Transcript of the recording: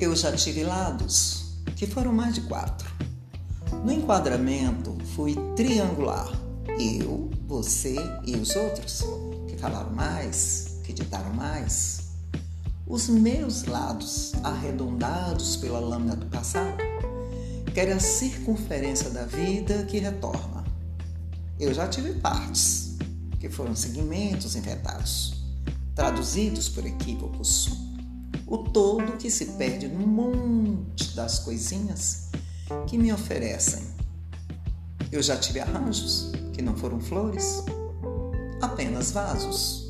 Eu já tive lados, que foram mais de quatro. No enquadramento, fui triangular. Eu, você e os outros, que falaram mais, que ditaram mais. Os meus lados, arredondados pela lâmina do passado, querem a circunferência da vida que retorna. Eu já tive partes, que foram segmentos inventados, traduzidos por equívocos. O todo que se perde num monte das coisinhas que me oferecem. Eu já tive arranjos que não foram flores, apenas vasos.